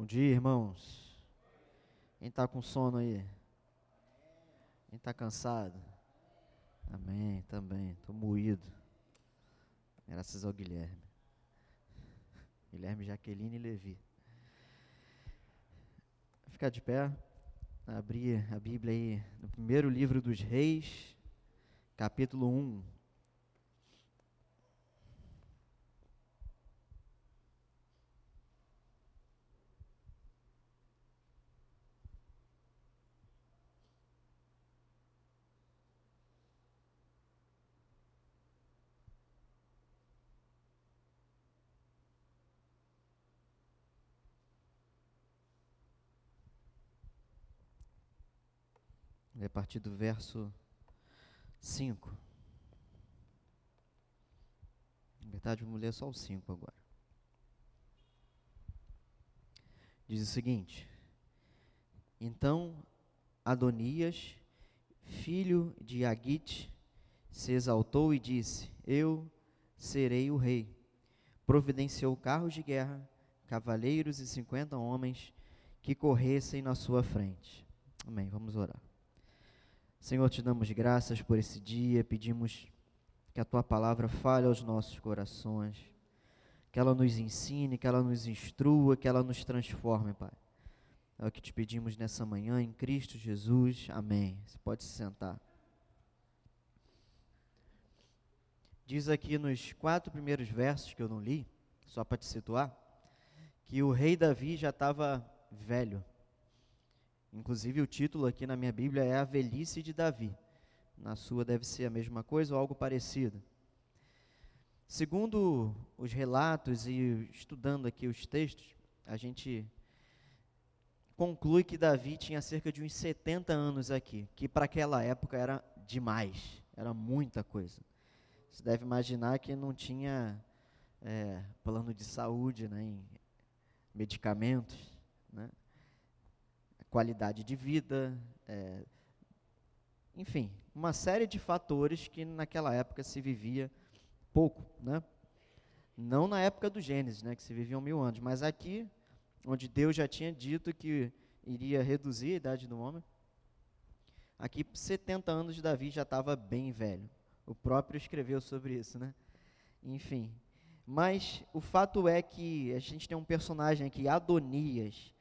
Bom dia, irmãos. Quem está com sono aí? Quem está cansado? Amém, também. Estou moído. Graças ao Guilherme. Guilherme, Jaqueline e Levi. Ficar de pé. Abrir a Bíblia aí no primeiro livro dos Reis, capítulo 1. a partir do verso 5. Na verdade, vamos ler só o 5 agora. Diz o seguinte: Então Adonias, filho de Agite, se exaltou e disse: Eu serei o rei. Providenciou carros de guerra, cavaleiros e cinquenta homens que corressem na sua frente. Amém. Vamos orar. Senhor, te damos graças por esse dia, pedimos que a tua palavra fale aos nossos corações, que ela nos ensine, que ela nos instrua, que ela nos transforme, Pai. É o que te pedimos nessa manhã, em Cristo Jesus. Amém. Você pode se sentar. Diz aqui nos quatro primeiros versos que eu não li, só para te situar, que o rei Davi já estava velho. Inclusive, o título aqui na minha Bíblia é A Velhice de Davi. Na sua deve ser a mesma coisa ou algo parecido. Segundo os relatos e estudando aqui os textos, a gente conclui que Davi tinha cerca de uns 70 anos aqui, que para aquela época era demais, era muita coisa. Você deve imaginar que não tinha é, plano de saúde, né, medicamentos? Qualidade de vida, é, enfim, uma série de fatores que naquela época se vivia pouco, né? Não na época do Gênesis, né, que se viviam mil anos, mas aqui, onde Deus já tinha dito que iria reduzir a idade do homem, aqui 70 anos de Davi já estava bem velho. O próprio escreveu sobre isso, né? Enfim, mas o fato é que a gente tem um personagem aqui, Adonias.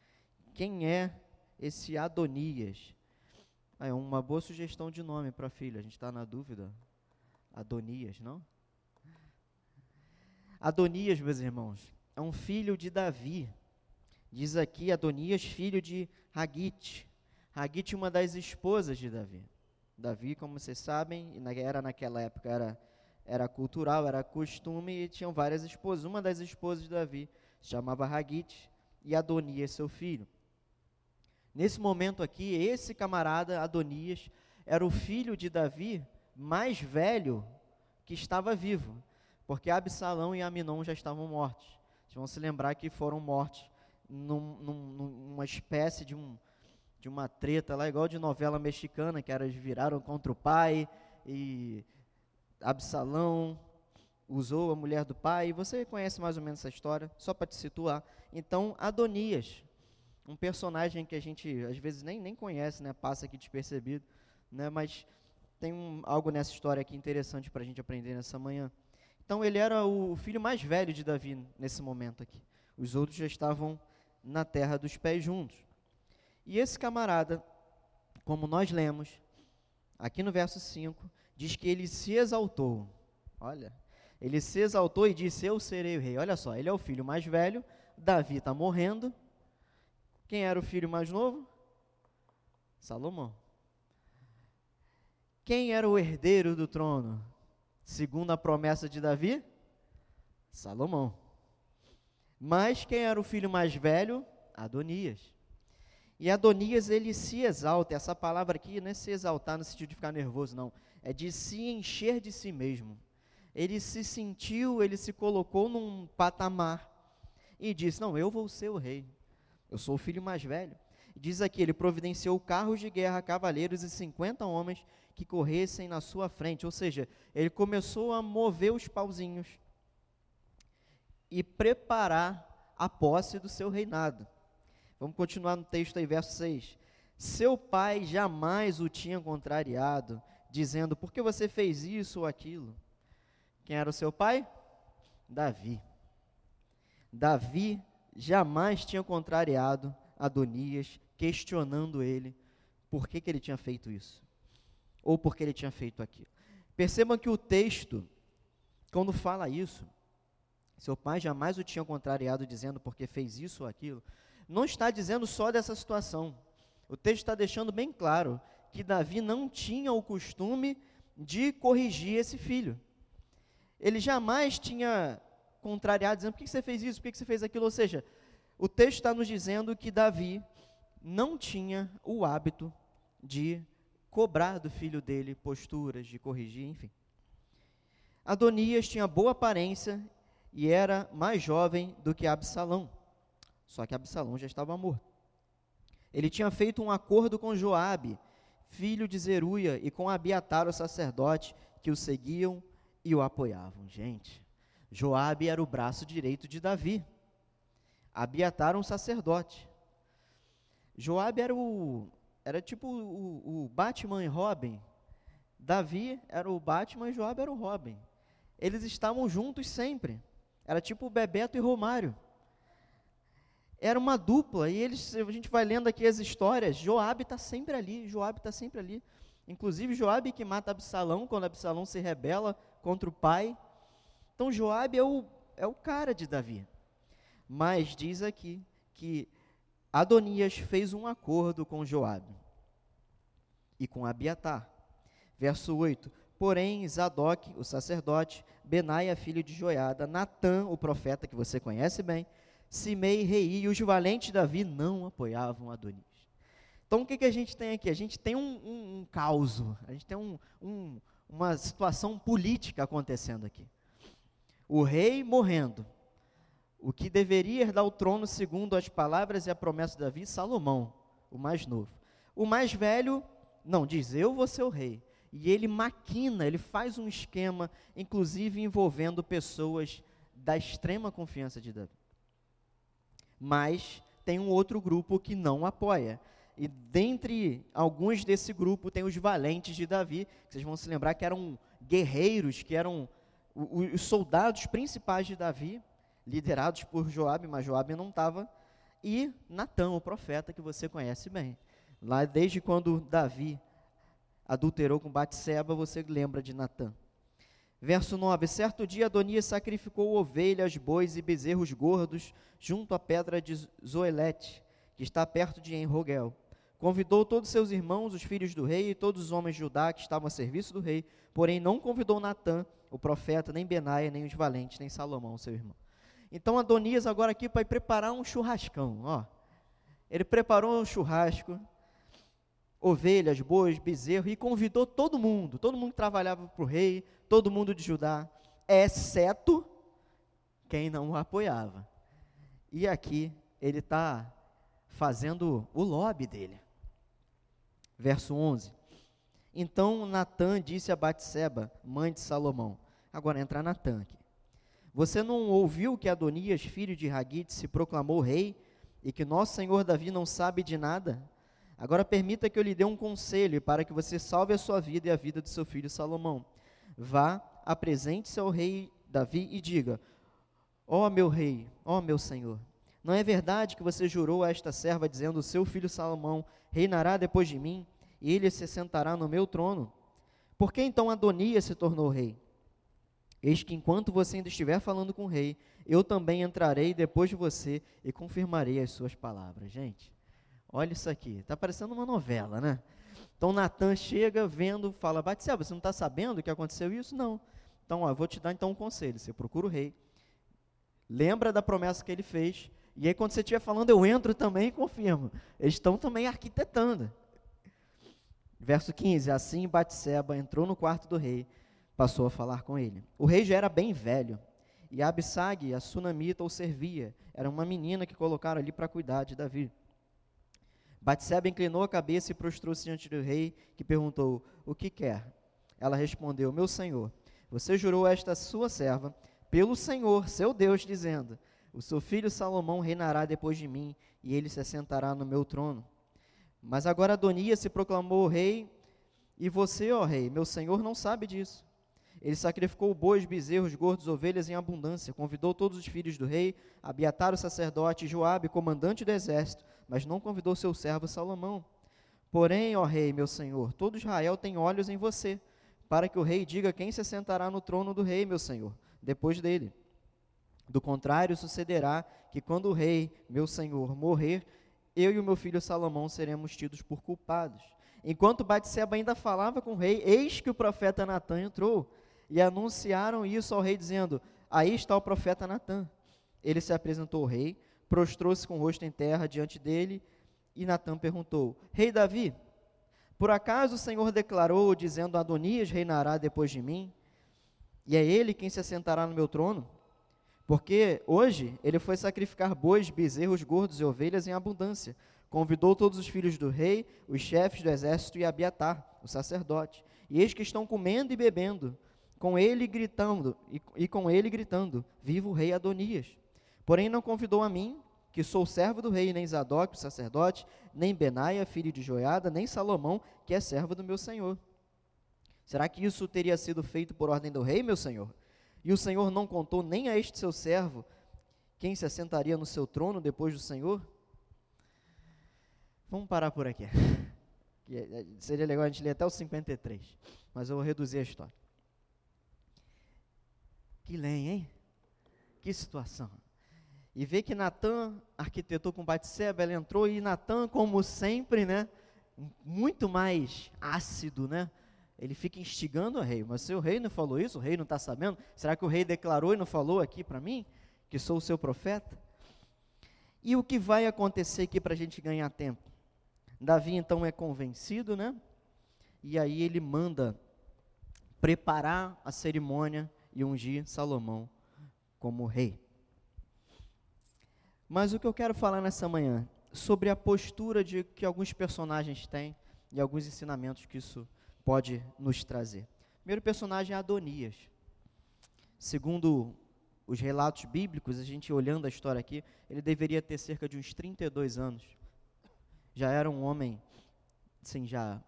Quem é esse Adonias. é uma boa sugestão de nome para filha, a gente está na dúvida. Adonias, não? Adonias, meus irmãos, é um filho de Davi. Diz aqui Adonias, filho de Hagite. Hagite, uma das esposas de Davi. Davi, como vocês sabem, era naquela época, era, era cultural, era costume, e tinham várias esposas. Uma das esposas de Davi se chamava Hagite, e Adonias, seu filho. Nesse momento aqui, esse camarada Adonias era o filho de Davi mais velho que estava vivo, porque Absalão e Aminon já estavam mortos. Vocês vão se lembrar que foram mortos num, num, numa espécie de, um, de uma treta lá, igual de novela mexicana, que elas viraram contra o pai e Absalão usou a mulher do pai. Você conhece mais ou menos essa história, só para te situar. Então, Adonias, um personagem que a gente às vezes nem, nem conhece, né? Passa aqui despercebido, né? Mas tem um, algo nessa história aqui interessante para a gente aprender nessa manhã. Então ele era o filho mais velho de Davi nesse momento aqui. Os outros já estavam na terra dos pés juntos. E esse camarada, como nós lemos, aqui no verso 5, diz que ele se exaltou. Olha, ele se exaltou e disse: Eu serei o rei. Olha só, ele é o filho mais velho, Davi está morrendo, quem era o filho mais novo? Salomão. Quem era o herdeiro do trono? Segundo a promessa de Davi? Salomão. Mas quem era o filho mais velho? Adonias. E Adonias, ele se exalta. Essa palavra aqui não é se exaltar no sentido de ficar nervoso, não. É de se encher de si mesmo. Ele se sentiu, ele se colocou num patamar e disse: Não, eu vou ser o rei. Eu sou o filho mais velho. Diz aqui: ele providenciou carros de guerra, cavaleiros e 50 homens que corressem na sua frente. Ou seja, ele começou a mover os pauzinhos e preparar a posse do seu reinado. Vamos continuar no texto aí, verso 6. Seu pai jamais o tinha contrariado, dizendo: Por que você fez isso ou aquilo? Quem era o seu pai? Davi. Davi jamais tinha contrariado Adonias, questionando ele por que, que ele tinha feito isso, ou por que ele tinha feito aquilo. Percebam que o texto, quando fala isso, seu pai jamais o tinha contrariado dizendo porque fez isso ou aquilo, não está dizendo só dessa situação. O texto está deixando bem claro que Davi não tinha o costume de corrigir esse filho. Ele jamais tinha contrariado, dizendo: por que você fez isso, por que você fez aquilo? Ou seja, o texto está nos dizendo que Davi não tinha o hábito de cobrar do filho dele posturas, de corrigir, enfim. Adonias tinha boa aparência e era mais jovem do que Absalão. Só que Absalão já estava morto. Ele tinha feito um acordo com Joabe, filho de Zeruia, e com Abiatar, o sacerdote, que o seguiam e o apoiavam. Gente, Joabe era o braço direito de Davi. Abiatar um sacerdote. Joabe era o era tipo o, o Batman e Robin. Davi era o Batman e Joabe era o Robin. Eles estavam juntos sempre. Era tipo o Bebeto e Romário. Era uma dupla, e eles, a gente vai lendo aqui as histórias, Joabe está sempre ali, Joabe está sempre ali. Inclusive Joabe que mata Absalão, quando Absalão se rebela contra o pai. Então Joabe é o, é o cara de Davi. Mas diz aqui que Adonias fez um acordo com Joabe e com Abiatar. Verso 8: Porém, Zadok, o sacerdote, Benaia, filho de Joiada, Natã, o profeta que você conhece bem, Simei, rei e os valentes Davi não apoiavam Adonias. Então, o que, que a gente tem aqui? A gente tem um, um, um caos, a gente tem um, um, uma situação política acontecendo aqui. O rei morrendo, o que deveria herdar o trono segundo as palavras e a promessa de Davi, Salomão, o mais novo. O mais velho, não, diz, eu vou ser o rei. E ele maquina, ele faz um esquema, inclusive envolvendo pessoas da extrema confiança de Davi. Mas tem um outro grupo que não apoia. E dentre alguns desse grupo tem os valentes de Davi, que vocês vão se lembrar que eram guerreiros, que eram os soldados principais de Davi, liderados por Joabe, mas Joabe não estava, e Natã, o profeta que você conhece bem. Lá desde quando Davi adulterou com Batseba, você lembra de Natã. Verso 9: Certo dia Adonias sacrificou ovelhas, bois e bezerros gordos junto à pedra de Zoelete, que está perto de Enrogel. Convidou todos seus irmãos, os filhos do rei, e todos os homens de Judá que estavam a serviço do rei, porém não convidou Natã, o profeta, nem Benaia, nem os valentes, nem Salomão, seu irmão. Então Adonias agora aqui vai preparar um churrascão, ó. Ele preparou um churrasco, ovelhas, bois, bezerro e convidou todo mundo, todo mundo que trabalhava para o rei, todo mundo de Judá, exceto quem não o apoiava. E aqui ele está fazendo o lobby dele. Verso 11. Então Natã disse a Batseba, mãe de Salomão. Agora entra Natã aqui. Você não ouviu que Adonias, filho de Hagite, se proclamou rei e que nosso senhor Davi não sabe de nada? Agora permita que eu lhe dê um conselho para que você salve a sua vida e a vida do seu filho Salomão. Vá, apresente-se ao rei Davi e diga: Ó oh, meu rei, ó oh, meu senhor, não é verdade que você jurou a esta serva dizendo: Seu filho Salomão reinará depois de mim e ele se sentará no meu trono? Por que então Adonias se tornou rei? Eis que enquanto você ainda estiver falando com o rei, eu também entrarei depois de você e confirmarei as suas palavras. Gente, olha isso aqui, está parecendo uma novela, né? Então Natan chega, vendo, fala, Batseba, você não está sabendo que aconteceu isso? Não. Então, ó, vou te dar então um conselho, você procura o rei, lembra da promessa que ele fez, e aí quando você estiver falando, eu entro também e confirmo. Eles estão também arquitetando. Verso 15, assim Batseba entrou no quarto do rei, passou a falar com ele. O rei já era bem velho, e Absag, a sunamita, o servia. Era uma menina que colocaram ali para cuidar de Davi. Batseba inclinou a cabeça e prostrou-se diante do rei, que perguntou: O que quer? Ela respondeu: Meu senhor, você jurou esta sua serva pelo Senhor, seu Deus, dizendo: O seu filho Salomão reinará depois de mim, e ele se assentará no meu trono. Mas agora Adonias se proclamou rei, e você, ó rei, meu senhor, não sabe disso. Ele sacrificou bois, bezerros, gordos, ovelhas em abundância, convidou todos os filhos do rei, Abiatar o sacerdote, Joabe, comandante do exército, mas não convidou seu servo Salomão. Porém, ó rei, meu senhor, todo Israel tem olhos em você, para que o rei diga quem se sentará no trono do rei, meu senhor, depois dele. Do contrário, sucederá que quando o rei, meu senhor, morrer, eu e o meu filho Salomão seremos tidos por culpados. Enquanto Batseba ainda falava com o rei, eis que o profeta Natan entrou e anunciaram isso ao rei, dizendo: Aí está o profeta Natã. Ele se apresentou ao rei, prostrou-se com o rosto em terra diante dele, e Natã perguntou: Rei Davi, por acaso o Senhor declarou, dizendo: Adonias reinará depois de mim? E é ele quem se assentará no meu trono? Porque hoje ele foi sacrificar bois, bezerros, gordos e ovelhas em abundância. Convidou todos os filhos do rei, os chefes do exército e Abiatar, o sacerdote. E eis que estão comendo e bebendo com ele gritando, e, e com ele gritando: Viva o rei Adonias! Porém não convidou a mim, que sou servo do rei, nem Zadok, o sacerdote, nem Benaia, filho de Joiada, nem Salomão, que é servo do meu senhor. Será que isso teria sido feito por ordem do rei, meu senhor? E o senhor não contou nem a este seu servo quem se assentaria no seu trono depois do senhor? Vamos parar por aqui. É, seria legal a gente ler até o 53, mas eu vou reduzir a história. Que lenha, hein? Que situação. E vê que Natan arquitetou com Batseba, ela entrou e Natan, como sempre, né? Muito mais ácido, né? Ele fica instigando o rei. Mas se o rei não falou isso, o rei não está sabendo, será que o rei declarou e não falou aqui para mim, que sou o seu profeta? E o que vai acontecer aqui para a gente ganhar tempo? Davi então é convencido, né? E aí ele manda preparar a cerimônia e ungir Salomão como rei. Mas o que eu quero falar nessa manhã sobre a postura de que alguns personagens têm e alguns ensinamentos que isso pode nos trazer. O primeiro personagem é Adonias. Segundo os relatos bíblicos, a gente olhando a história aqui, ele deveria ter cerca de uns 32 anos. Já era um homem, assim, já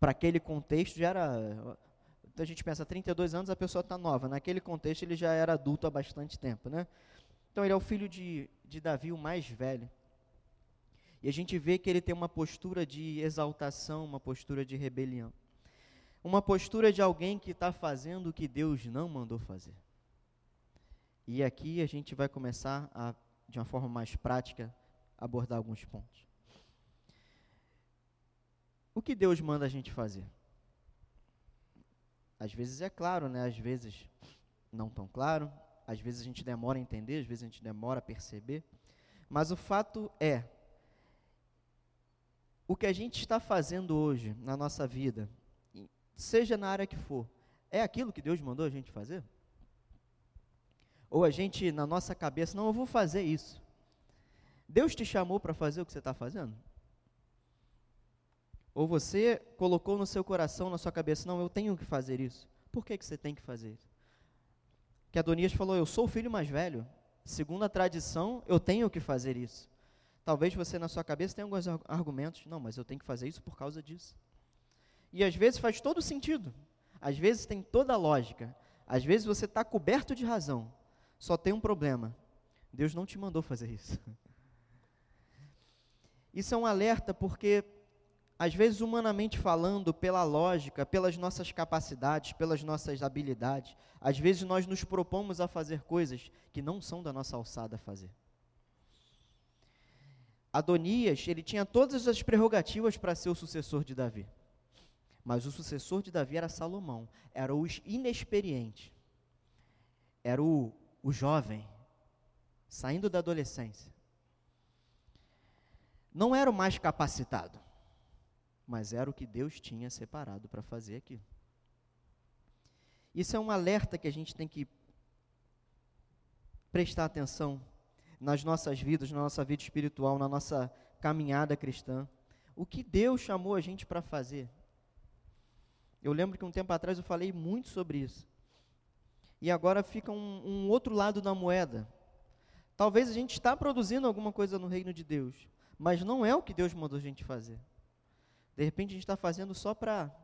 para aquele contexto já era então a gente pensa, 32 anos a pessoa está nova. Naquele contexto ele já era adulto há bastante tempo, né? Então ele é o filho de, de Davi, o mais velho. E a gente vê que ele tem uma postura de exaltação, uma postura de rebelião. Uma postura de alguém que está fazendo o que Deus não mandou fazer. E aqui a gente vai começar a, de uma forma mais prática, abordar alguns pontos. O que Deus manda a gente fazer? Às vezes é claro, né? Às vezes não tão claro. Às vezes a gente demora a entender, às vezes a gente demora a perceber. Mas o fato é, o que a gente está fazendo hoje na nossa vida, seja na área que for, é aquilo que Deus mandou a gente fazer? Ou a gente, na nossa cabeça, não, eu vou fazer isso. Deus te chamou para fazer o que você está fazendo? Ou você colocou no seu coração, na sua cabeça, não, eu tenho que fazer isso. Por que, que você tem que fazer isso? Que Adonias falou, eu sou o filho mais velho. Segundo a tradição, eu tenho que fazer isso. Talvez você na sua cabeça tenha alguns argumentos, não, mas eu tenho que fazer isso por causa disso. E às vezes faz todo sentido. Às vezes tem toda a lógica. Às vezes você está coberto de razão. Só tem um problema. Deus não te mandou fazer isso. Isso é um alerta porque às vezes, humanamente falando, pela lógica, pelas nossas capacidades, pelas nossas habilidades, às vezes nós nos propomos a fazer coisas que não são da nossa alçada fazer. Adonias, ele tinha todas as prerrogativas para ser o sucessor de Davi. Mas o sucessor de Davi era Salomão, era o inexperiente, era o, o jovem, saindo da adolescência. Não era o mais capacitado mas era o que Deus tinha separado para fazer aquilo. Isso é um alerta que a gente tem que prestar atenção nas nossas vidas, na nossa vida espiritual, na nossa caminhada cristã. O que Deus chamou a gente para fazer. Eu lembro que um tempo atrás eu falei muito sobre isso. E agora fica um, um outro lado da moeda. Talvez a gente está produzindo alguma coisa no reino de Deus, mas não é o que Deus mandou a gente fazer. De repente a gente está fazendo só para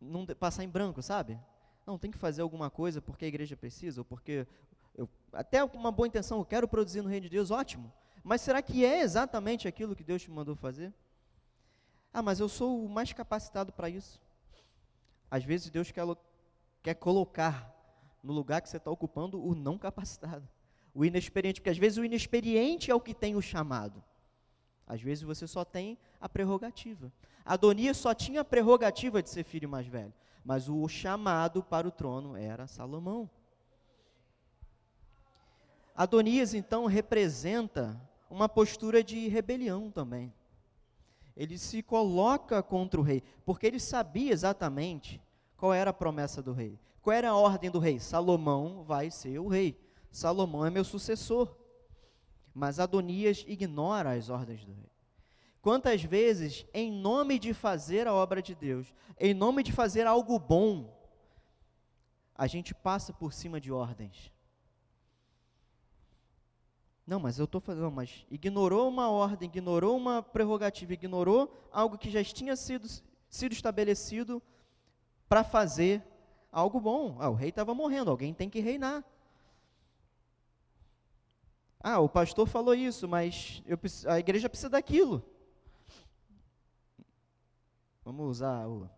não passar em branco, sabe? Não, tem que fazer alguma coisa porque a igreja precisa, ou porque eu, até uma boa intenção, eu quero produzir no reino de Deus, ótimo. Mas será que é exatamente aquilo que Deus te mandou fazer? Ah, mas eu sou o mais capacitado para isso. Às vezes Deus quer, quer colocar no lugar que você está ocupando o não capacitado, o inexperiente, porque às vezes o inexperiente é o que tem o chamado. Às vezes você só tem a prerrogativa. Adonias só tinha a prerrogativa de ser filho mais velho, mas o chamado para o trono era Salomão. Adonias então representa uma postura de rebelião também. Ele se coloca contra o rei, porque ele sabia exatamente qual era a promessa do rei. Qual era a ordem do rei? Salomão vai ser o rei. Salomão é meu sucessor. Mas Adonias ignora as ordens do rei. Quantas vezes, em nome de fazer a obra de Deus, em nome de fazer algo bom, a gente passa por cima de ordens. Não, mas eu estou fazendo, mas ignorou uma ordem, ignorou uma prerrogativa, ignorou algo que já tinha sido, sido estabelecido para fazer algo bom. Ah, o rei estava morrendo, alguém tem que reinar. Ah, o pastor falou isso, mas eu, a igreja precisa daquilo. Vamos usar o,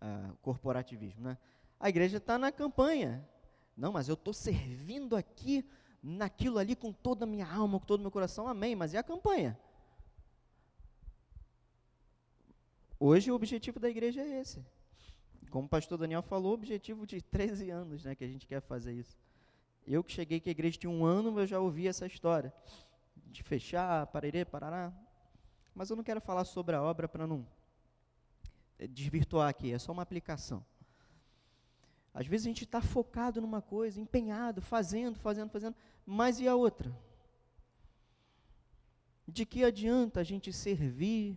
a, o corporativismo, né? A igreja está na campanha. Não, mas eu estou servindo aqui, naquilo ali, com toda a minha alma, com todo o meu coração. Amém. Mas e a campanha? Hoje o objetivo da igreja é esse. Como o pastor Daniel falou, o objetivo de 13 anos né, que a gente quer fazer isso. Eu que cheguei que a igreja tinha um ano, eu já ouvi essa história. De fechar, parerê, parará. Mas eu não quero falar sobre a obra para não eh, desvirtuar aqui, é só uma aplicação. Às vezes a gente está focado numa coisa, empenhado, fazendo, fazendo, fazendo, mas e a outra? De que adianta a gente servir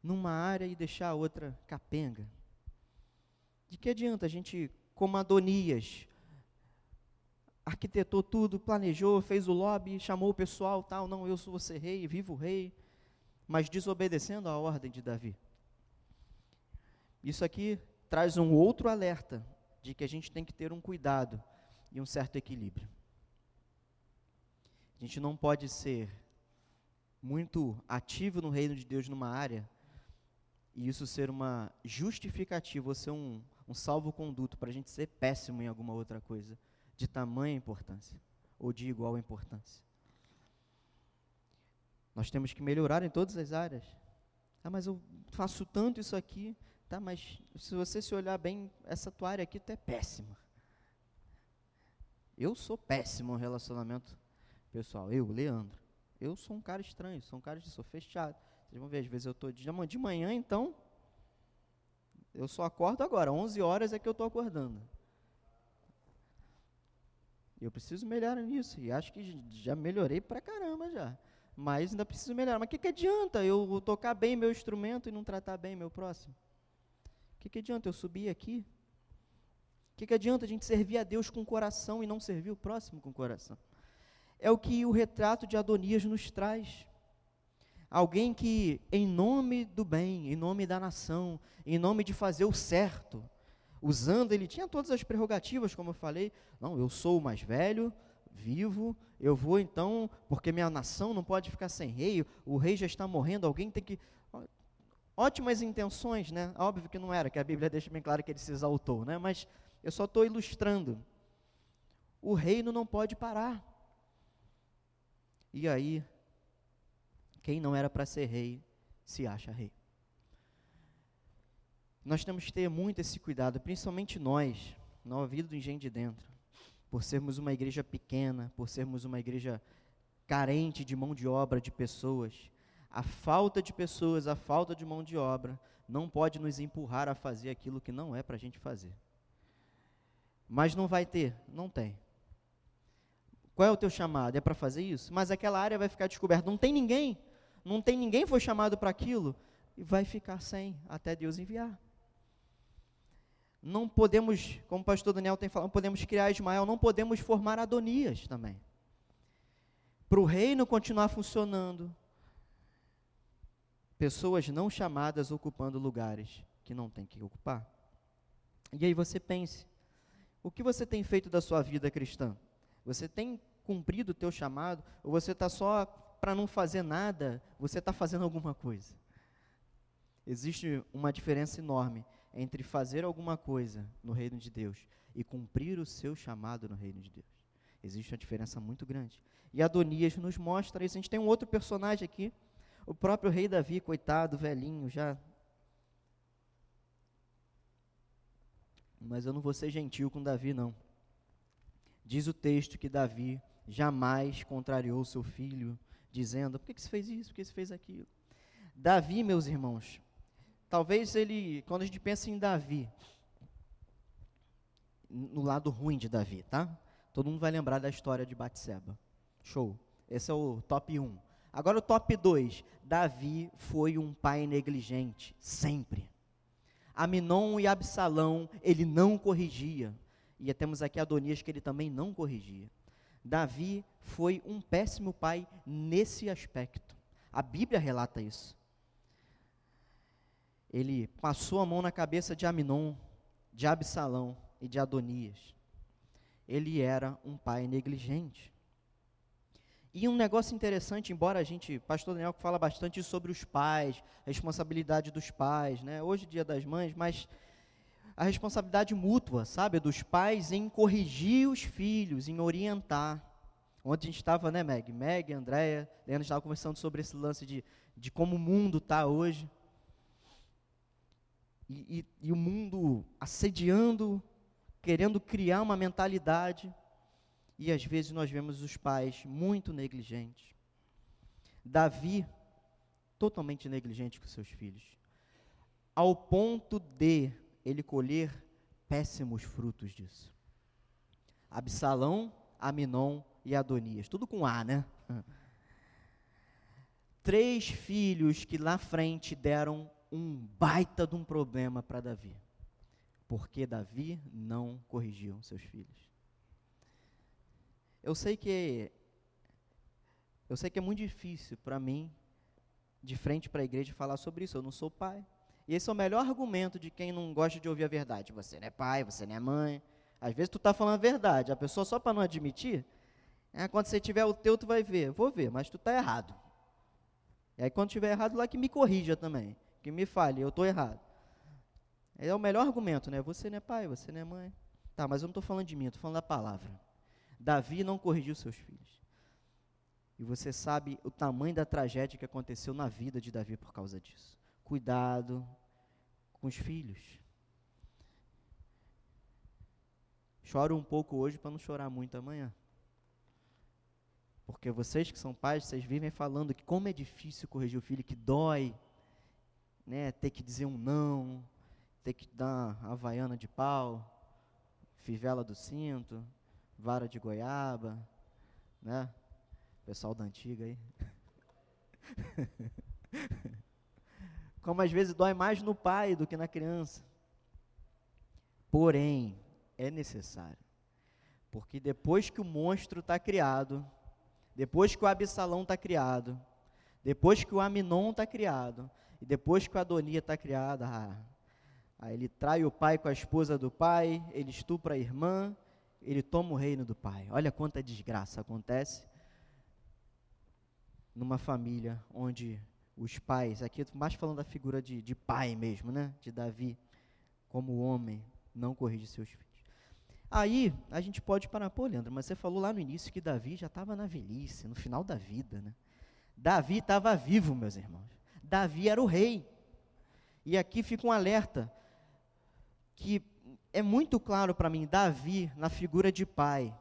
numa área e deixar a outra capenga? De que adianta a gente, como Adonias, arquitetou tudo, planejou, fez o lobby, chamou o pessoal, tal, não, eu sou você rei, vivo rei, mas desobedecendo a ordem de Davi. Isso aqui traz um outro alerta de que a gente tem que ter um cuidado e um certo equilíbrio. A gente não pode ser muito ativo no reino de Deus numa área e isso ser uma justificativa, ou ser um, um salvo-conduto para a gente ser péssimo em alguma outra coisa de tamanha importância ou de igual importância. Nós temos que melhorar em todas as áreas. Ah, mas eu faço tanto isso aqui. Tá, mas se você se olhar bem, essa área aqui tu é péssima. Eu sou péssimo no relacionamento pessoal. Eu, Leandro. Eu sou um cara estranho, sou um cara de sou fechado. Vocês vão ver, às vezes eu estou de manhã, então, eu só acordo agora. 11 horas é que eu estou acordando. Eu preciso melhorar nisso. E acho que já melhorei pra caramba já. Mas ainda preciso melhorar. Mas o que, que adianta eu tocar bem meu instrumento e não tratar bem meu próximo? Que, que adianta eu subir aqui? O que, que adianta a gente servir a Deus com o coração e não servir o próximo com o coração? É o que o retrato de Adonias nos traz. Alguém que, em nome do bem, em nome da nação, em nome de fazer o certo, usando, ele tinha todas as prerrogativas, como eu falei. Não, eu sou o mais velho, vivo, eu vou então, porque minha nação não pode ficar sem rei, o rei já está morrendo, alguém tem que. Ótimas intenções, né? Óbvio que não era, que a Bíblia deixa bem claro que ele se exaltou, né? Mas eu só estou ilustrando. O reino não pode parar. E aí, quem não era para ser rei, se acha rei. Nós temos que ter muito esse cuidado, principalmente nós, na vida do engenho de dentro, por sermos uma igreja pequena, por sermos uma igreja carente de mão de obra de pessoas. A falta de pessoas, a falta de mão de obra, não pode nos empurrar a fazer aquilo que não é para a gente fazer. Mas não vai ter? Não tem. Qual é o teu chamado? É para fazer isso? Mas aquela área vai ficar descoberta. Não tem ninguém. Não tem ninguém foi chamado para aquilo. E vai ficar sem até Deus enviar. Não podemos, como o pastor Daniel tem falado, não podemos criar Ismael, não podemos formar Adonias também. Para o reino continuar funcionando, pessoas não chamadas ocupando lugares que não tem que ocupar. E aí você pense, o que você tem feito da sua vida cristã? Você tem cumprido o teu chamado? Ou você está só para não fazer nada, você está fazendo alguma coisa? Existe uma diferença enorme entre fazer alguma coisa no reino de Deus e cumprir o seu chamado no reino de Deus. Existe uma diferença muito grande. E Adonias nos mostra isso. A gente tem um outro personagem aqui, o próprio rei Davi, coitado, velhinho, já. Mas eu não vou ser gentil com Davi, não. Diz o texto que Davi jamais contrariou seu filho, dizendo: por que, que você fez isso? Por que você fez aquilo? Davi, meus irmãos, talvez ele, quando a gente pensa em Davi, no lado ruim de Davi, tá? Todo mundo vai lembrar da história de Batseba. Show. Esse é o top 1. Agora o top 2. Davi foi um pai negligente, sempre. Aminon e Absalão, ele não corrigia. E temos aqui Adonias que ele também não corrigia. Davi foi um péssimo pai nesse aspecto. A Bíblia relata isso. Ele passou a mão na cabeça de Aminon, de Absalão e de Adonias. Ele era um pai negligente. E um negócio interessante, embora a gente, pastor Daniel fala bastante sobre os pais, a responsabilidade dos pais, né? Hoje dia das mães, mas a responsabilidade mútua, sabe, dos pais em corrigir os filhos, em orientar. Ontem a gente estava, né, Meg? Meg, Andréia, Leandro estava conversando sobre esse lance de, de como o mundo está hoje. E, e, e o mundo assediando, querendo criar uma mentalidade e às vezes nós vemos os pais muito negligentes. Davi, totalmente negligente com seus filhos, ao ponto de ele colher péssimos frutos disso. Absalão, Aminon e Adonias, tudo com A, né? Três filhos que lá frente deram um baita de um problema para Davi, porque Davi não corrigiu seus filhos. Eu sei que eu sei que é muito difícil para mim de frente para a igreja falar sobre isso. Eu não sou pai. E esse é o melhor argumento de quem não gosta de ouvir a verdade. Você não é pai, você não é mãe. Às vezes tu está falando a verdade. A pessoa só para não admitir, é, quando você tiver o teu, tu vai ver. Vou ver, mas tu está errado. E aí quando tiver errado, lá que me corrija também. Que me fale, eu estou errado. É o melhor argumento, né? Você não é pai, você não é mãe. Tá, mas eu não estou falando de mim, estou falando da palavra. Davi não corrigiu seus filhos. E você sabe o tamanho da tragédia que aconteceu na vida de Davi por causa disso. Cuidado com os filhos. Choro um pouco hoje para não chorar muito amanhã. Porque vocês que são pais, vocês vivem falando que como é difícil corrigir o filho, que dói, né, ter que dizer um não, ter que dar a havaiana de pau, fivela do cinto, vara de goiaba, né? Pessoal da antiga aí. Como às vezes dói mais no pai do que na criança. Porém, é necessário. Porque depois que o monstro está criado, depois que o Absalão está criado, depois que o Aminon está criado, e depois que o Adonia está criado, ah, aí ele trai o pai com a esposa do pai, ele estupra a irmã, ele toma o reino do pai. Olha quanta desgraça acontece numa família onde os pais, aqui mais falando da figura de, de pai mesmo, né? De Davi, como homem, não corrige seus filhos. Aí a gente pode parar, pô, Leandro, mas você falou lá no início que Davi já estava na velhice, no final da vida, né? Davi estava vivo, meus irmãos. Davi era o rei. E aqui fica um alerta que é muito claro para mim, Davi, na figura de pai,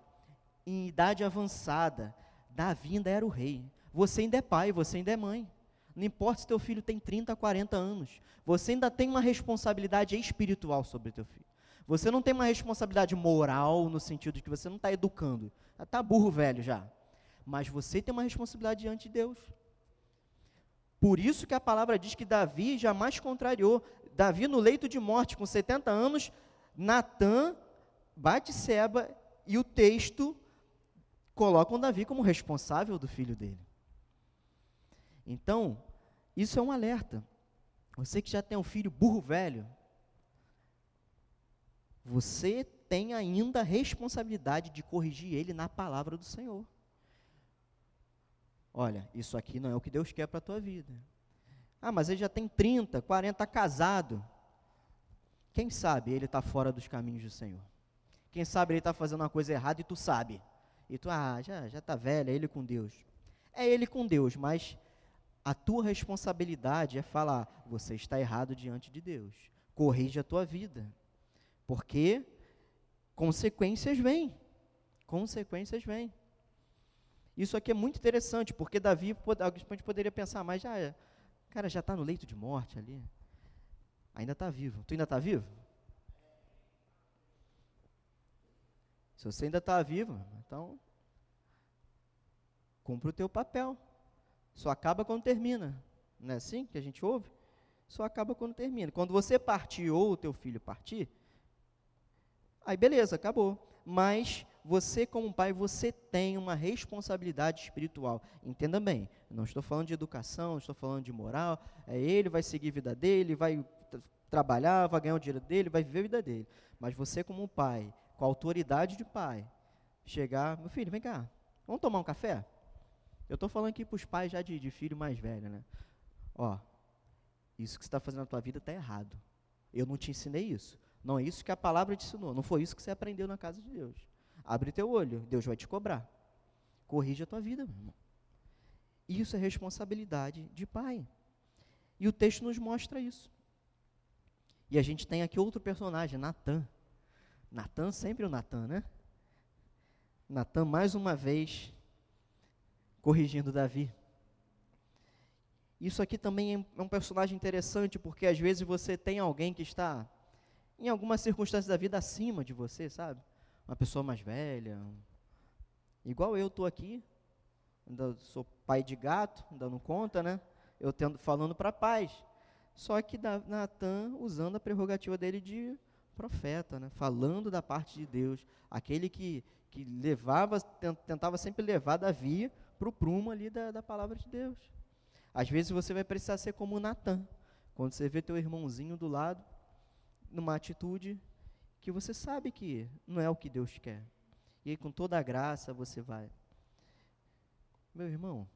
em idade avançada, Davi ainda era o rei. Você ainda é pai, você ainda é mãe. Não importa se teu filho tem 30, 40 anos, você ainda tem uma responsabilidade espiritual sobre teu filho. Você não tem uma responsabilidade moral no sentido de que você não está educando. Está burro velho já. Mas você tem uma responsabilidade diante de Deus. Por isso que a palavra diz que Davi jamais contrariou. Davi, no leito de morte, com 70 anos, Natã bate Seba e o texto colocam Davi como responsável do filho dele. Então, isso é um alerta. Você que já tem um filho burro velho, você tem ainda a responsabilidade de corrigir ele na palavra do Senhor. Olha, isso aqui não é o que Deus quer para a tua vida. Ah, mas ele já tem 30, 40, casado. Quem sabe ele está fora dos caminhos do Senhor? Quem sabe ele está fazendo uma coisa errada e tu sabe? E tu, ah, já está velho, é ele com Deus. É ele com Deus, mas a tua responsabilidade é falar: você está errado diante de Deus. Corrige a tua vida. Porque consequências vêm. Consequências vêm. Isso aqui é muito interessante, porque Davi, a gente poderia pensar, mas já, cara, já está no leito de morte ali. Ainda está vivo. Tu ainda está vivo? Se você ainda está vivo, então cumpra o teu papel. Só acaba quando termina. Não é assim que a gente ouve? Só acaba quando termina. Quando você partir ou o teu filho partir, aí beleza, acabou. Mas você como pai, você tem uma responsabilidade espiritual. Entenda bem, não estou falando de educação, estou falando de moral. É ele vai seguir a vida dele, vai trabalhar, vai ganhar o dinheiro dele, vai viver a vida dele. Mas você como pai, com a autoridade de pai, chegar, meu filho, vem cá, vamos tomar um café? Eu estou falando aqui para os pais já de, de filho mais velho, né? Ó, isso que você está fazendo na tua vida está errado. Eu não te ensinei isso. Não é isso que a palavra te ensinou. Não foi isso que você aprendeu na casa de Deus. Abre teu olho, Deus vai te cobrar. Corrija a tua vida, meu irmão. Isso é responsabilidade de pai. E o texto nos mostra isso. E a gente tem aqui outro personagem, Natan. Natan, sempre o Natan, né? Natan, mais uma vez, corrigindo Davi. Isso aqui também é um personagem interessante, porque às vezes você tem alguém que está, em algumas circunstâncias da vida, acima de você, sabe? Uma pessoa mais velha. Igual eu estou aqui, ainda sou pai de gato, dando conta, né? Eu tendo, falando para paz. Só que Natan usando a prerrogativa dele de profeta, né? falando da parte de Deus. Aquele que, que levava, tentava sempre levar Davi para o prumo ali da, da palavra de Deus. Às vezes você vai precisar ser como Natan, quando você vê teu irmãozinho do lado, numa atitude que você sabe que não é o que Deus quer. E aí, com toda a graça, você vai. Meu irmão,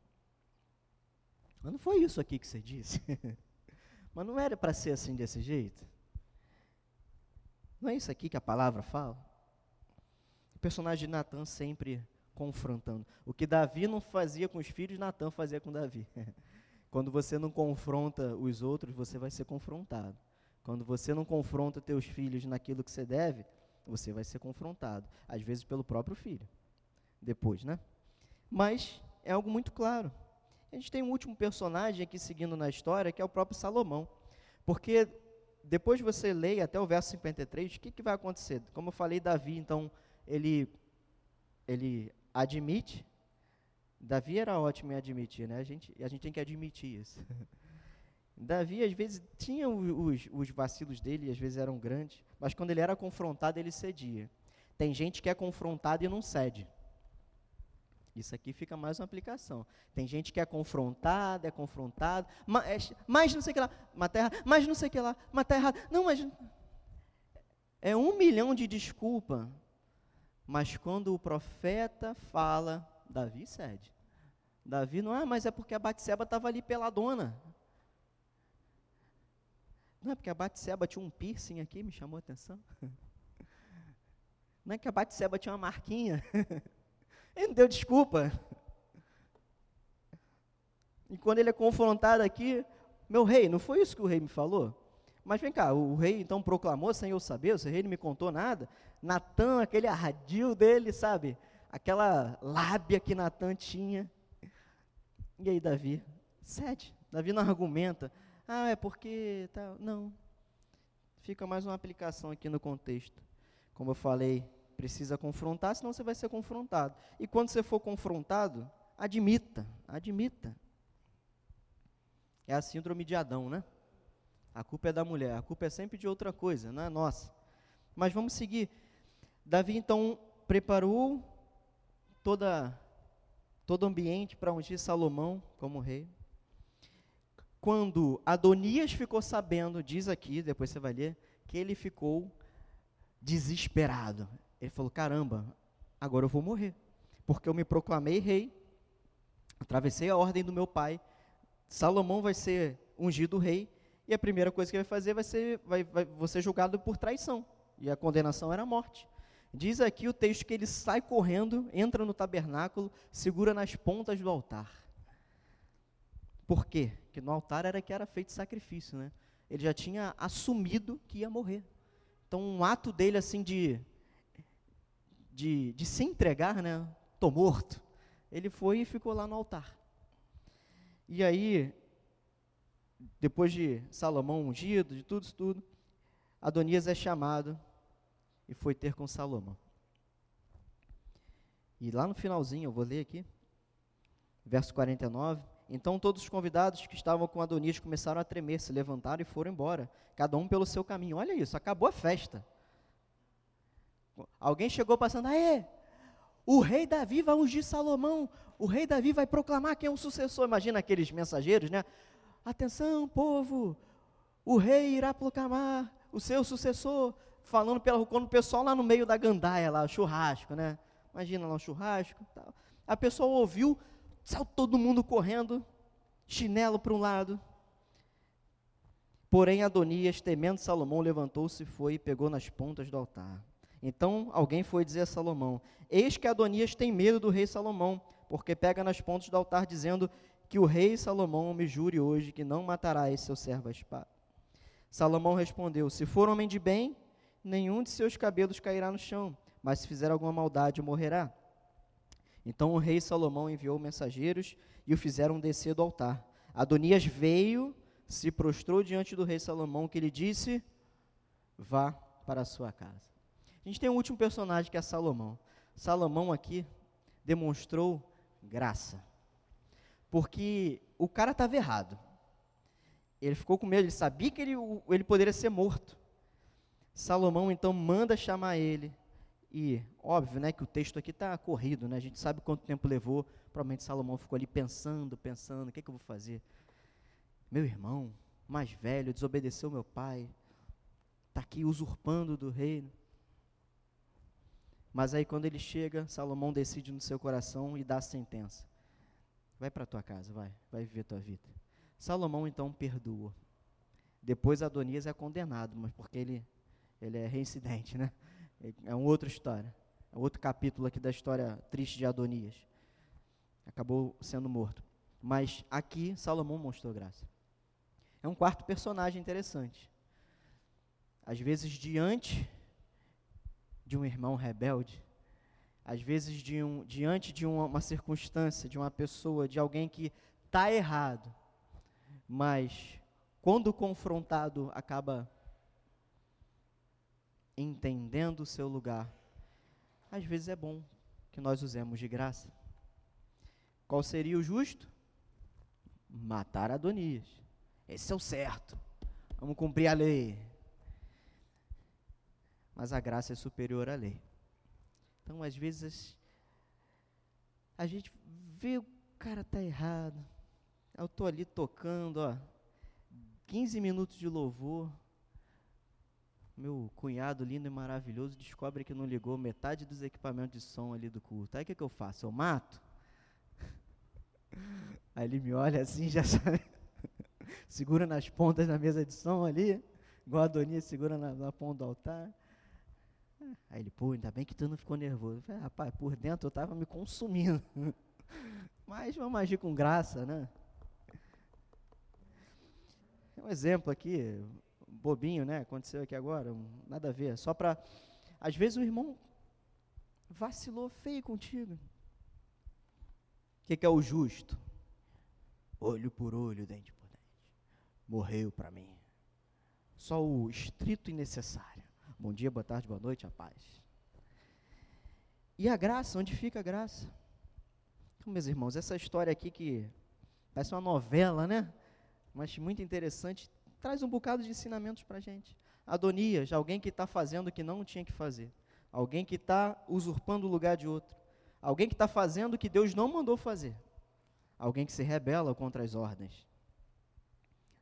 mas não foi isso aqui que você disse. mas não era para ser assim desse jeito. Não é isso aqui que a palavra fala? O personagem de Natan sempre confrontando. O que Davi não fazia com os filhos, Natan fazia com Davi. Quando você não confronta os outros, você vai ser confrontado. Quando você não confronta teus filhos naquilo que você deve, você vai ser confrontado, às vezes pelo próprio filho. Depois, né? Mas é algo muito claro. A gente tem um último personagem aqui seguindo na história, que é o próprio Salomão. Porque depois de você ler até o verso 53, o que, que vai acontecer? Como eu falei, Davi, então, ele, ele admite. Davi era ótimo em admitir, né? A gente, a gente tem que admitir isso. Davi, às vezes, tinha os, os vacilos dele, às vezes eram grandes, mas quando ele era confrontado, ele cedia. Tem gente que é confrontado e não cede. Isso aqui fica mais uma aplicação. Tem gente que é confrontado, é confrontado, mas, é, mas não sei o que lá, mas tá errado, mas não sei o que lá, mas tá errado. Não, mas. É um milhão de desculpa mas quando o profeta fala, Davi cede. Davi não, ah, mas é porque a Batseba estava ali peladona. Não é porque a Batseba tinha um piercing aqui, me chamou a atenção. Não é que a Batseba tinha uma marquinha. Ele não deu desculpa. E quando ele é confrontado aqui, meu rei, não foi isso que o rei me falou? Mas vem cá, o rei então proclamou sem eu saber, o rei não me contou nada. Natan, aquele ardil dele, sabe? Aquela lábia que Natan tinha. E aí, Davi? Cede. Davi não argumenta. Ah, é porque. Tá. Não. Fica mais uma aplicação aqui no contexto. Como eu falei, precisa confrontar, senão você vai ser confrontado. E quando você for confrontado, admita. Admita. É a síndrome de Adão, né? A culpa é da mulher, a culpa é sempre de outra coisa, não é nossa. Mas vamos seguir. Davi então preparou toda todo o ambiente para ungir Salomão como rei. Quando Adonias ficou sabendo, diz aqui, depois você vai ler, que ele ficou desesperado. Ele falou: Caramba, agora eu vou morrer, porque eu me proclamei rei, atravessei a ordem do meu pai. Salomão vai ser ungido rei, e a primeira coisa que ele vai fazer vai ser, vai, vai, vai ser julgado por traição, e a condenação era a morte. Diz aqui o texto que ele sai correndo, entra no tabernáculo, segura nas pontas do altar. Por quê? Porque no altar era que era feito sacrifício, né? Ele já tinha assumido que ia morrer. Então, um ato dele assim de de, de se entregar, né? Tô morto. Ele foi e ficou lá no altar. E aí, depois de Salomão ungido, de tudo isso tudo, Adonias é chamado e foi ter com Salomão. E lá no finalzinho, eu vou ler aqui, verso 49. Então todos os convidados que estavam com Adonias começaram a tremer, se levantaram e foram embora, cada um pelo seu caminho. Olha isso, acabou a festa. Alguém chegou passando, aê, o rei Davi vai ungir Salomão, o rei Davi vai proclamar quem é o sucessor. Imagina aqueles mensageiros, né? Atenção, povo, o rei irá proclamar o seu sucessor, falando pelo, quando o pessoal lá no meio da gandaia, lá, churrasco, né? Imagina lá um churrasco. Tal. A pessoa ouviu, saiu todo mundo correndo, chinelo para um lado. Porém, Adonias, temendo Salomão, levantou-se, foi e pegou nas pontas do altar. Então alguém foi dizer a Salomão: Eis que Adonias tem medo do rei Salomão, porque pega nas pontas do altar, dizendo que o rei Salomão me jure hoje que não matará esse seu servo a espada. Salomão respondeu: Se for homem de bem, nenhum de seus cabelos cairá no chão, mas se fizer alguma maldade, morrerá. Então o rei Salomão enviou mensageiros e o fizeram descer do altar. Adonias veio, se prostrou diante do rei Salomão, que lhe disse: Vá para a sua casa. A gente tem um último personagem que é Salomão. Salomão aqui demonstrou graça. Porque o cara estava errado. Ele ficou com medo, ele sabia que ele, ele poderia ser morto. Salomão então manda chamar ele. E, óbvio, né, que o texto aqui está corrido, né? A gente sabe quanto tempo levou. Provavelmente Salomão ficou ali pensando, pensando, o que, é que eu vou fazer? Meu irmão, mais velho, desobedeceu meu pai, está aqui usurpando do reino. Mas aí quando ele chega, Salomão decide no seu coração e dá a sentença. Vai para tua casa, vai, vai viver tua vida. Salomão então perdoa. Depois Adonias é condenado, mas porque ele ele é reincidente, né? É uma outra história. É outro capítulo aqui da história triste de Adonias. Acabou sendo morto. Mas aqui Salomão mostrou graça. É um quarto personagem interessante. Às vezes diante de um irmão rebelde, às vezes de um, diante de uma, uma circunstância, de uma pessoa, de alguém que está errado, mas quando confrontado acaba entendendo o seu lugar, às vezes é bom que nós usemos de graça. Qual seria o justo? Matar Adonias. Esse é o certo. Vamos cumprir a lei mas a graça é superior à lei. Então, às vezes, a gente vê o cara tá errado. Eu tô ali tocando, ó, 15 minutos de louvor. Meu cunhado lindo e maravilhoso descobre que não ligou metade dos equipamentos de som ali do culto. Aí o que, que eu faço? Eu mato? Aí ele me olha assim, já sabe. segura nas pontas da mesa de som ali, igual a Doninha segura na, na ponta do altar. Aí ele, pô, ainda bem que tu não ficou nervoso. Eu falei, rapaz, por dentro eu estava me consumindo. Mas vamos agir com graça, né? Um exemplo aqui, bobinho, né? Aconteceu aqui agora, nada a ver. Só para. Às vezes o irmão vacilou feio contigo. O que, que é o justo? Olho por olho, dente por dente. Morreu para mim. Só o estrito e necessário. Bom dia, boa tarde, boa noite, a paz. E a graça, onde fica a graça? Então, meus irmãos, essa história aqui que parece uma novela, né? Mas muito interessante, traz um bocado de ensinamentos para a gente. Adonias, alguém que está fazendo o que não tinha que fazer, alguém que está usurpando o lugar de outro, alguém que está fazendo o que Deus não mandou fazer, alguém que se rebela contra as ordens.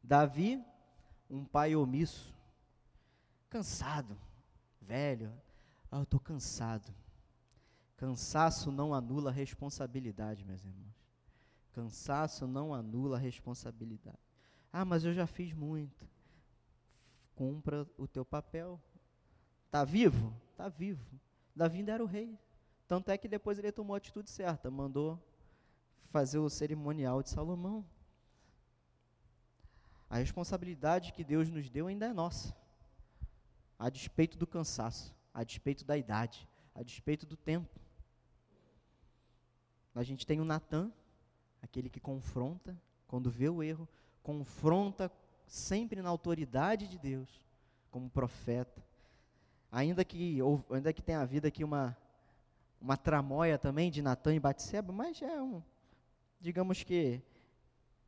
Davi, um pai omisso, cansado, velho, ah, eu estou cansado. Cansaço não anula responsabilidade, meus irmãos. Cansaço não anula responsabilidade. Ah, mas eu já fiz muito. Cumpra o teu papel. Está vivo? Está vivo. Davi ainda era o rei. Tanto é que depois ele tomou a atitude certa, mandou fazer o cerimonial de Salomão. A responsabilidade que Deus nos deu ainda é nossa, a despeito do cansaço, a despeito da idade, a despeito do tempo. A gente tem o Natan, aquele que confronta, quando vê o erro, confronta sempre na autoridade de Deus, como profeta. Ainda que, ou, ainda que tenha havido aqui uma, uma tramóia também de Natan e Batseba, mas é um, digamos que,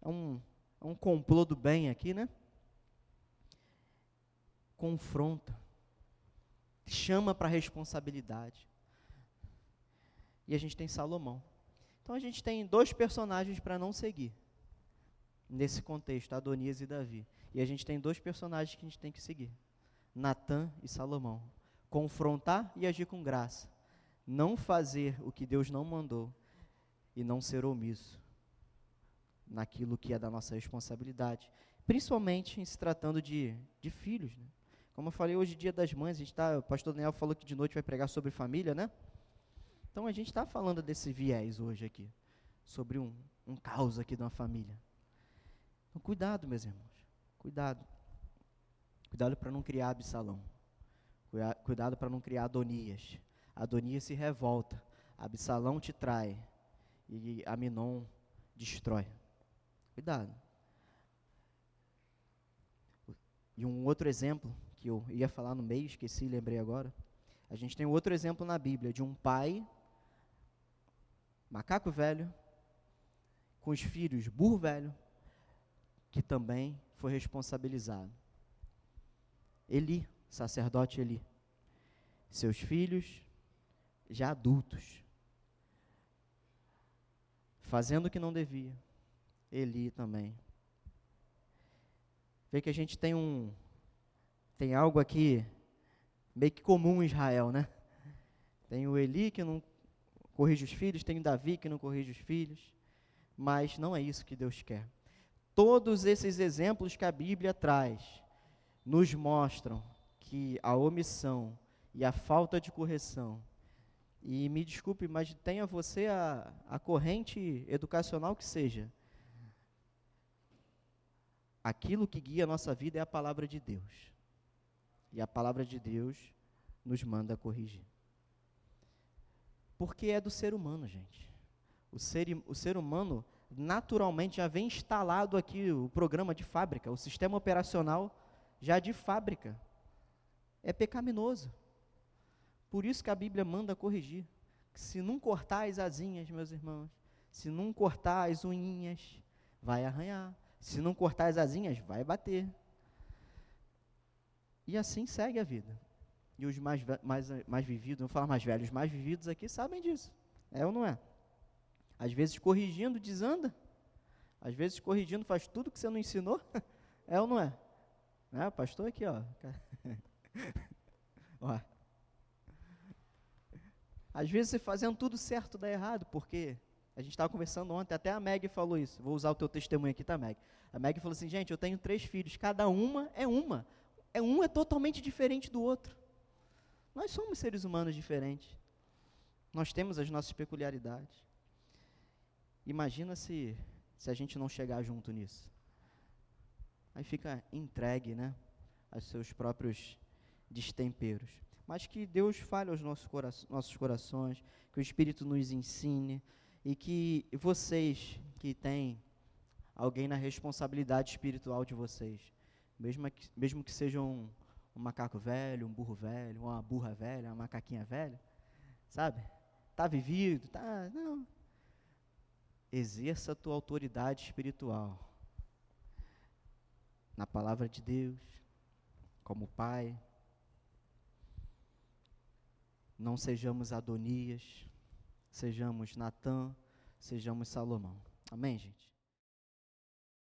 é um, é um complô do bem aqui, né? Confronta, chama para a responsabilidade. E a gente tem Salomão. Então a gente tem dois personagens para não seguir nesse contexto, Adonias e Davi. E a gente tem dois personagens que a gente tem que seguir: Natã e Salomão. Confrontar e agir com graça. Não fazer o que Deus não mandou e não ser omisso naquilo que é da nossa responsabilidade, principalmente em se tratando de, de filhos. Né? Como eu falei, hoje é dia das mães, a gente tá, o pastor Daniel falou que de noite vai pregar sobre família, né? Então a gente está falando desse viés hoje aqui, sobre um, um caos aqui de uma família. Então, cuidado, meus irmãos. Cuidado. Cuidado para não criar Absalão. Cuidado para não criar Adonias. Adonias se revolta. Absalão te trai. E Aminon destrói. Cuidado. E um outro exemplo que eu ia falar no meio, esqueci, lembrei agora. A gente tem outro exemplo na Bíblia de um pai, macaco velho, com os filhos, burro velho, que também foi responsabilizado. Eli, sacerdote Eli, seus filhos já adultos, fazendo o que não devia. Eli também. Vê que a gente tem um tem algo aqui meio que comum em Israel, né? Tem o Eli que não corrige os filhos, tem o Davi que não corrige os filhos, mas não é isso que Deus quer. Todos esses exemplos que a Bíblia traz nos mostram que a omissão e a falta de correção, e me desculpe, mas tenha você a, a corrente educacional que seja, aquilo que guia a nossa vida é a palavra de Deus. E a palavra de Deus nos manda corrigir. Porque é do ser humano, gente. O ser, o ser humano naturalmente já vem instalado aqui o programa de fábrica, o sistema operacional já de fábrica. É pecaminoso. Por isso que a Bíblia manda corrigir. Se não cortar as asinhas, meus irmãos, se não cortar as unhinhas, vai arranhar. Se não cortar as asinhas, vai bater. E assim segue a vida. E os mais, mais, mais vividos, não falar mais velhos, os mais vividos aqui sabem disso. É ou não é? Às vezes corrigindo desanda. Às vezes corrigindo faz tudo que você não ensinou. É ou não é? Né? Pastor aqui, ó. ó. Às vezes você fazendo tudo certo dá errado, porque a gente estava conversando ontem, até a Meg falou isso. Vou usar o teu testemunho aqui, tá, Meg? A Meg falou assim, gente, eu tenho três filhos, cada uma é uma. É um é totalmente diferente do outro. Nós somos seres humanos diferentes. Nós temos as nossas peculiaridades. Imagina se, se a gente não chegar junto nisso. Aí fica entregue, né? Aos seus próprios destemperos. Mas que Deus fale aos nossos, cora nossos corações, que o Espírito nos ensine e que vocês que têm alguém na responsabilidade espiritual de vocês, mesmo que, mesmo que sejam um, um macaco velho, um burro velho, uma burra velha, uma macaquinha velha, sabe? Tá vivido, tá, não, exerça a tua autoridade espiritual na palavra de Deus, como pai. Não sejamos Adonias, sejamos Natã, sejamos Salomão. Amém, gente?